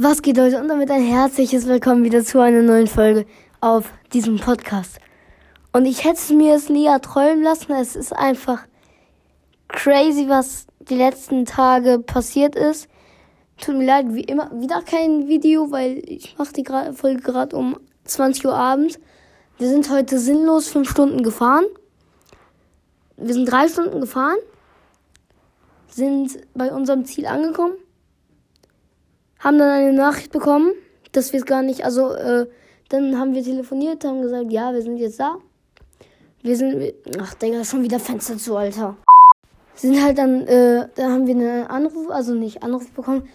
Was geht Leute und damit ein herzliches Willkommen wieder zu einer neuen Folge auf diesem Podcast. Und ich hätte es mir es nie erträumen lassen. Es ist einfach crazy, was die letzten Tage passiert ist. Tut mir leid, wie immer wieder kein Video, weil ich mache die Folge gerade um 20 Uhr abends. Wir sind heute sinnlos fünf Stunden gefahren. Wir sind drei Stunden gefahren, sind bei unserem Ziel angekommen haben dann eine Nachricht bekommen, dass wir es gar nicht, also äh, dann haben wir telefoniert, haben gesagt, ja, wir sind jetzt da. Wir sind, ach Digga, schon wieder Fenster zu, Alter. Sind halt dann, äh, da haben wir einen Anruf, also nicht Anruf bekommen.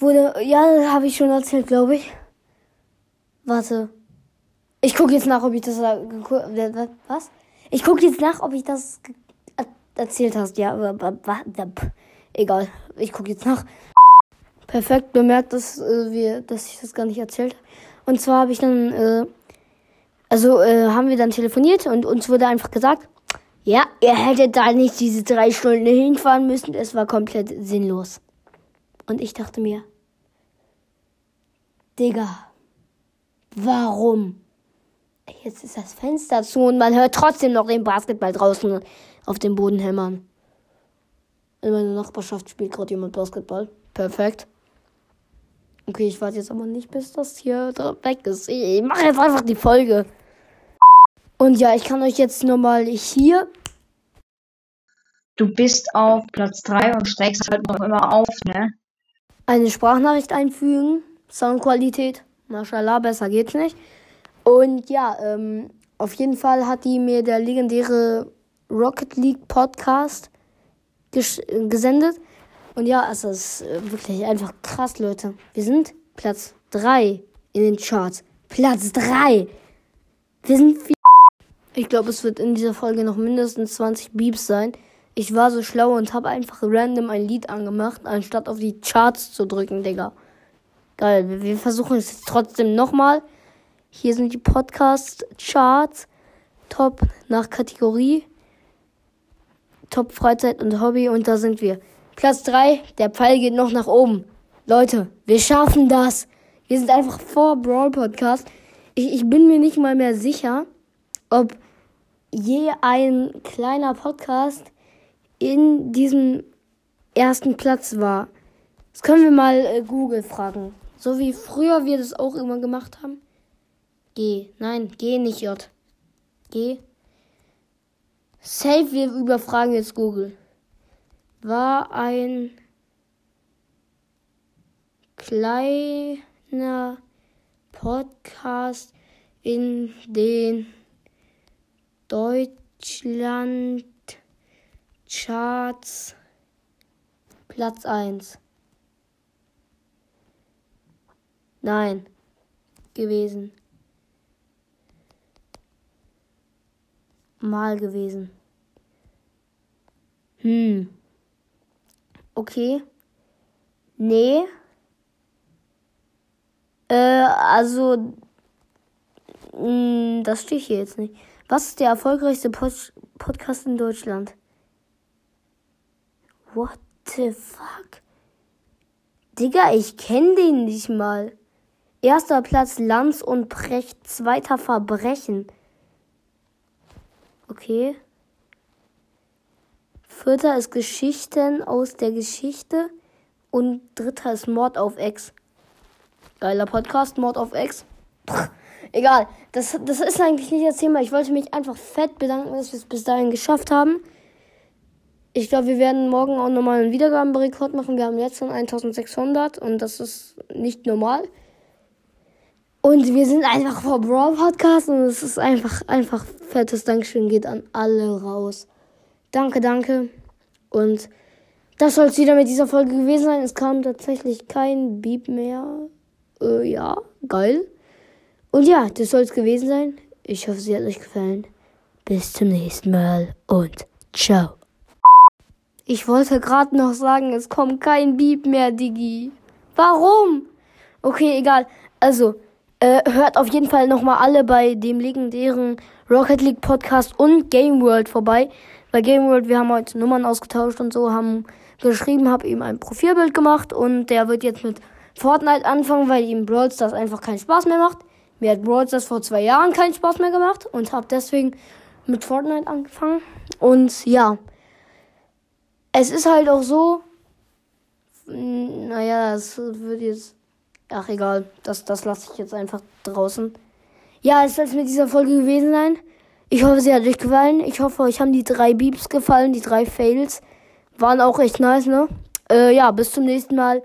Wurde, ja, habe ich schon erzählt, glaube ich. Warte. Ich gucke jetzt nach, ob ich das, was? Ich gucke jetzt nach, ob ich das erzählt hast. Ja, aber, egal. Ich gucke jetzt nach perfekt bemerkt, dass, äh, wir, dass ich das gar nicht erzählt habe. Und zwar habe ich dann, äh, also äh, haben wir dann telefoniert und uns wurde einfach gesagt, ja, ihr hättet da nicht diese drei Stunden hinfahren müssen. Es war komplett sinnlos. Und ich dachte mir, Digga, warum? Jetzt ist das Fenster zu und man hört trotzdem noch den Basketball draußen auf dem Boden hämmern. In meiner Nachbarschaft spielt gerade jemand Basketball. Perfekt. Okay, ich warte jetzt aber nicht, bis das hier weg ist. Ich mache jetzt einfach die Folge. Und ja, ich kann euch jetzt nochmal hier. Du bist auf Platz 3 und steigst halt noch immer auf, ne? Eine Sprachnachricht einfügen. Soundqualität. Mashallah, besser geht's nicht. Und ja, ähm, auf jeden Fall hat die mir der legendäre Rocket League Podcast gesendet. Und ja, es ist äh, wirklich einfach krass, Leute. Wir sind Platz 3 in den Charts. Platz 3. Wir sind viel. Ich glaube, es wird in dieser Folge noch mindestens 20 Beeps sein. Ich war so schlau und habe einfach random ein Lied angemacht, anstatt auf die Charts zu drücken, Digga. Geil, wir versuchen es jetzt trotzdem nochmal. Hier sind die Podcast-Charts. Top nach Kategorie. Top Freizeit und Hobby und da sind wir. Platz 3, der Pfeil geht noch nach oben. Leute, wir schaffen das. Wir sind einfach vor Brawl Podcast. Ich, ich bin mir nicht mal mehr sicher, ob je ein kleiner Podcast in diesem ersten Platz war. Das können wir mal äh, Google fragen. So wie früher wir das auch immer gemacht haben. G. Nein, G nicht J. G. Safe, wir überfragen jetzt Google war ein kleiner Podcast in den Deutschland Charts Platz 1. Nein, gewesen. Mal gewesen. Hm. Okay. Nee. Äh, also. Mh, hm, das steht hier jetzt nicht. Was ist der erfolgreichste Pod Podcast in Deutschland? What the fuck? Digga, ich kenne den nicht mal. Erster Platz Lanz und Precht, zweiter Verbrechen. Okay. Vierter ist Geschichten aus der Geschichte. Und dritter ist Mord auf Ex. Geiler Podcast, Mord auf Ex. egal, das, das ist eigentlich nicht das Thema. Ich wollte mich einfach fett bedanken, dass wir es bis dahin geschafft haben. Ich glaube, wir werden morgen auch nochmal einen Wiedergabenrekord machen. Wir haben jetzt schon 1600 und das ist nicht normal. Und wir sind einfach vor Brawl Podcast und es ist einfach, einfach fettes Dankeschön geht an alle raus. Danke, danke. Und das soll es wieder mit dieser Folge gewesen sein. Es kam tatsächlich kein Beep mehr. Äh, ja, geil. Und ja, das soll es gewesen sein. Ich hoffe, sie hat euch gefallen. Bis zum nächsten Mal und ciao. Ich wollte gerade noch sagen, es kommt kein Beep mehr, Digi. Warum? Okay, egal. Also, äh, hört auf jeden Fall nochmal alle bei dem legendären Rocket League Podcast und Game World vorbei bei Game World, wir haben heute Nummern ausgetauscht und so, haben geschrieben, habe ihm ein Profilbild gemacht und der wird jetzt mit Fortnite anfangen, weil ihm Brawl Stars einfach keinen Spaß mehr macht. Mir hat Brawl Stars vor zwei Jahren keinen Spaß mehr gemacht und habe deswegen mit Fortnite angefangen. Und ja, es ist halt auch so, naja, es wird jetzt, ach egal, das, das lasse ich jetzt einfach draußen. Ja, es soll es mit dieser Folge gewesen sein. Ich hoffe, sie hat euch gefallen. Ich hoffe, euch haben die drei Beeps gefallen, die drei Fails. Waren auch echt nice, ne? Äh, ja, bis zum nächsten Mal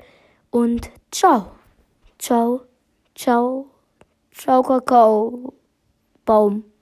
und ciao. Ciao, ciao, ciao, Kakao, Baum.